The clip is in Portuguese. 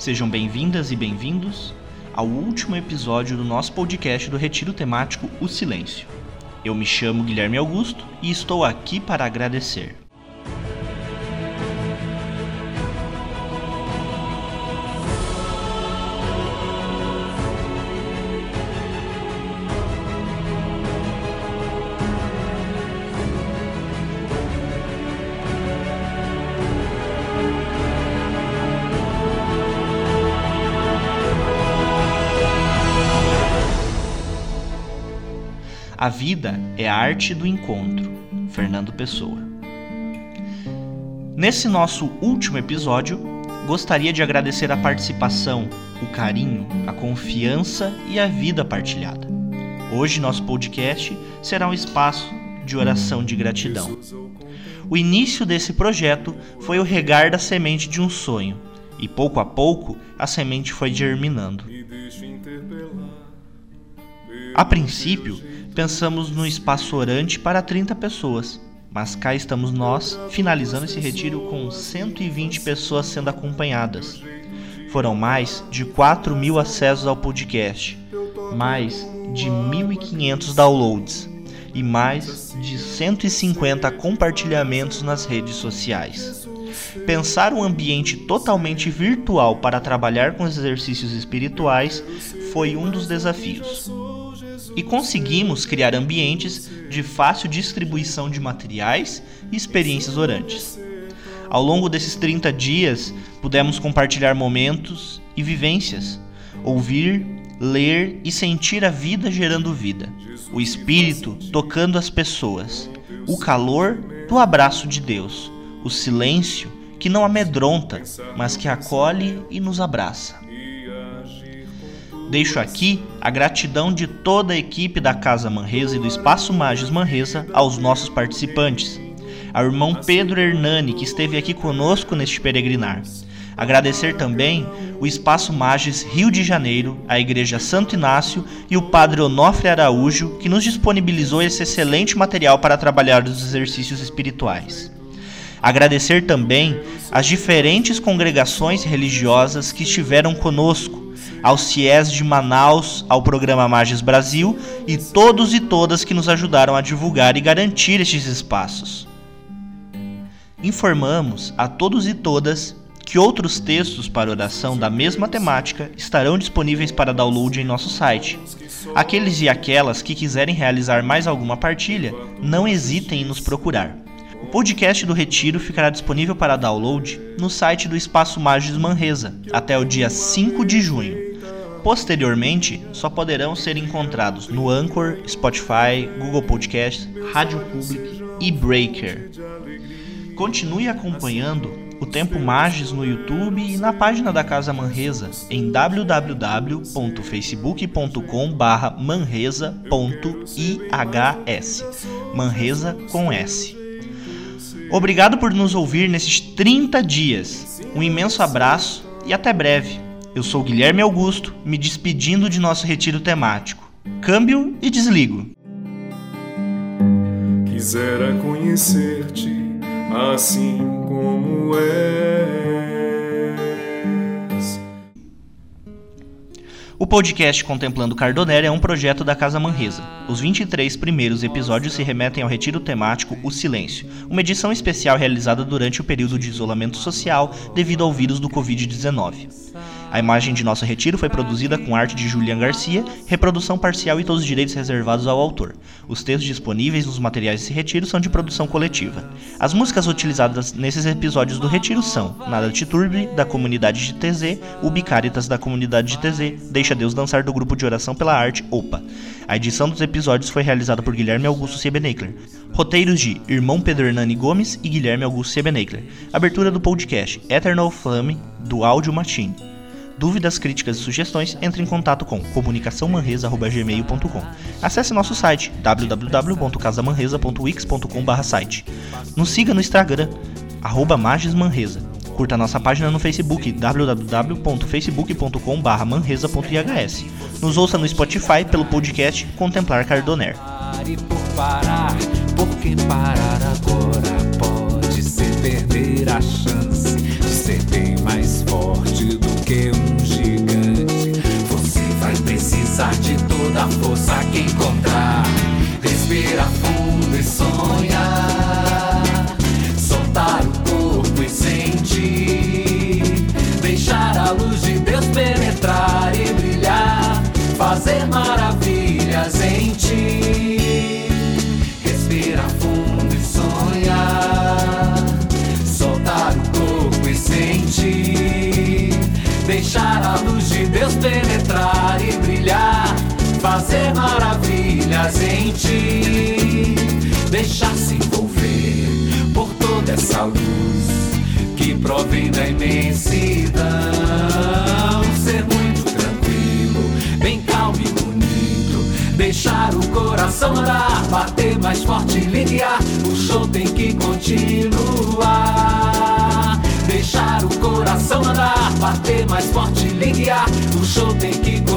Sejam bem-vindas e bem-vindos ao último episódio do nosso podcast do Retiro Temático O Silêncio. Eu me chamo Guilherme Augusto e estou aqui para agradecer. A vida é a arte do encontro. Fernando Pessoa. Nesse nosso último episódio, gostaria de agradecer a participação, o carinho, a confiança e a vida partilhada. Hoje nosso podcast será um espaço de oração de gratidão. O início desse projeto foi o regar da semente de um sonho, e pouco a pouco a semente foi germinando. A princípio, pensamos no espaço orante para 30 pessoas, mas cá estamos nós, finalizando esse retiro com 120 pessoas sendo acompanhadas. Foram mais de 4 mil acessos ao podcast, mais de 1.500 downloads e mais de 150 compartilhamentos nas redes sociais. Pensar um ambiente totalmente virtual para trabalhar com os exercícios espirituais foi um dos desafios e conseguimos criar ambientes de fácil distribuição de materiais e experiências orantes. Ao longo desses 30 dias, pudemos compartilhar momentos e vivências, ouvir, ler e sentir a vida gerando vida, o espírito tocando as pessoas, o calor do abraço de Deus, o silêncio que não amedronta, mas que acolhe e nos abraça. Deixo aqui a gratidão de toda a equipe da Casa Manresa e do Espaço Magis Manresa aos nossos participantes. Ao irmão Pedro Hernani, que esteve aqui conosco neste peregrinar. Agradecer também o Espaço Magis Rio de Janeiro, a Igreja Santo Inácio e o Padre Onofre Araújo, que nos disponibilizou esse excelente material para trabalhar os exercícios espirituais. Agradecer também as diferentes congregações religiosas que estiveram conosco, ao CIES de Manaus, ao programa Magis Brasil e todos e todas que nos ajudaram a divulgar e garantir estes espaços. Informamos a todos e todas que outros textos para oração da mesma temática estarão disponíveis para download em nosso site. Aqueles e aquelas que quiserem realizar mais alguma partilha, não hesitem em nos procurar. O podcast do Retiro ficará disponível para download no site do Espaço Magis Manresa até o dia 5 de junho. Posteriormente, só poderão ser encontrados no Anchor, Spotify, Google Podcast, Rádio Public e Breaker. Continue acompanhando o Tempo Magis no YouTube e na página da Casa Manresa em www.facebook.com manresa.ihs Manresa com S. Obrigado por nos ouvir nesses 30 dias. Um imenso abraço e até breve. Eu sou Guilherme Augusto, me despedindo de nosso retiro temático. Câmbio e desligo. Quisera conhecer-te assim como és. O podcast Contemplando Cardonera é um projeto da Casa Manresa. Os 23 primeiros episódios se remetem ao retiro temático O Silêncio, uma edição especial realizada durante o período de isolamento social devido ao vírus do Covid-19. A imagem de nosso retiro foi produzida com arte de Julian Garcia, reprodução parcial e todos os direitos reservados ao autor. Os textos disponíveis nos materiais desse retiro são de produção coletiva. As músicas utilizadas nesses episódios do retiro são Nada Te Turbe, da comunidade de TZ, Ubicaritas, da comunidade de TZ, Deixa Deus Dançar, do grupo de oração pela arte OPA. A edição dos episódios foi realizada por Guilherme Augusto Siebenekler. Roteiros de Irmão Pedro Hernani Gomes e Guilherme Augusto Siebenekler. Abertura do podcast Eternal Flame, do Audio Machine. Dúvidas, críticas e sugestões, entre em contato com comunicaçãomanresa.gmail.com. Acesse nosso site www.casamanresa.wix.com site. Nos siga no Instagram, arroba magismanresa. Curta nossa página no Facebook, www.facebook.com manresa.ihs. Nos ouça no Spotify pelo podcast Contemplar Cardoner. porque parar agora pode ser perder a chance de ser bem mais forte que um gigante. Você vai precisar de toda a força que encontrar. Respira fundo e sonha. Soltar o corpo e sentir. Deixar a luz de Deus penetrar e brilhar. Fazer maravilhas em ti. Deixar a luz de Deus penetrar e brilhar. Fazer maravilhas em ti. Deixar se envolver por toda essa luz que provém da imensidão. Ser muito tranquilo, bem calmo e bonito. Deixar o coração andar, bater mais forte e linear. O show tem que continuar. Deixar o coração andar, bater mais forte linear. O show tem que.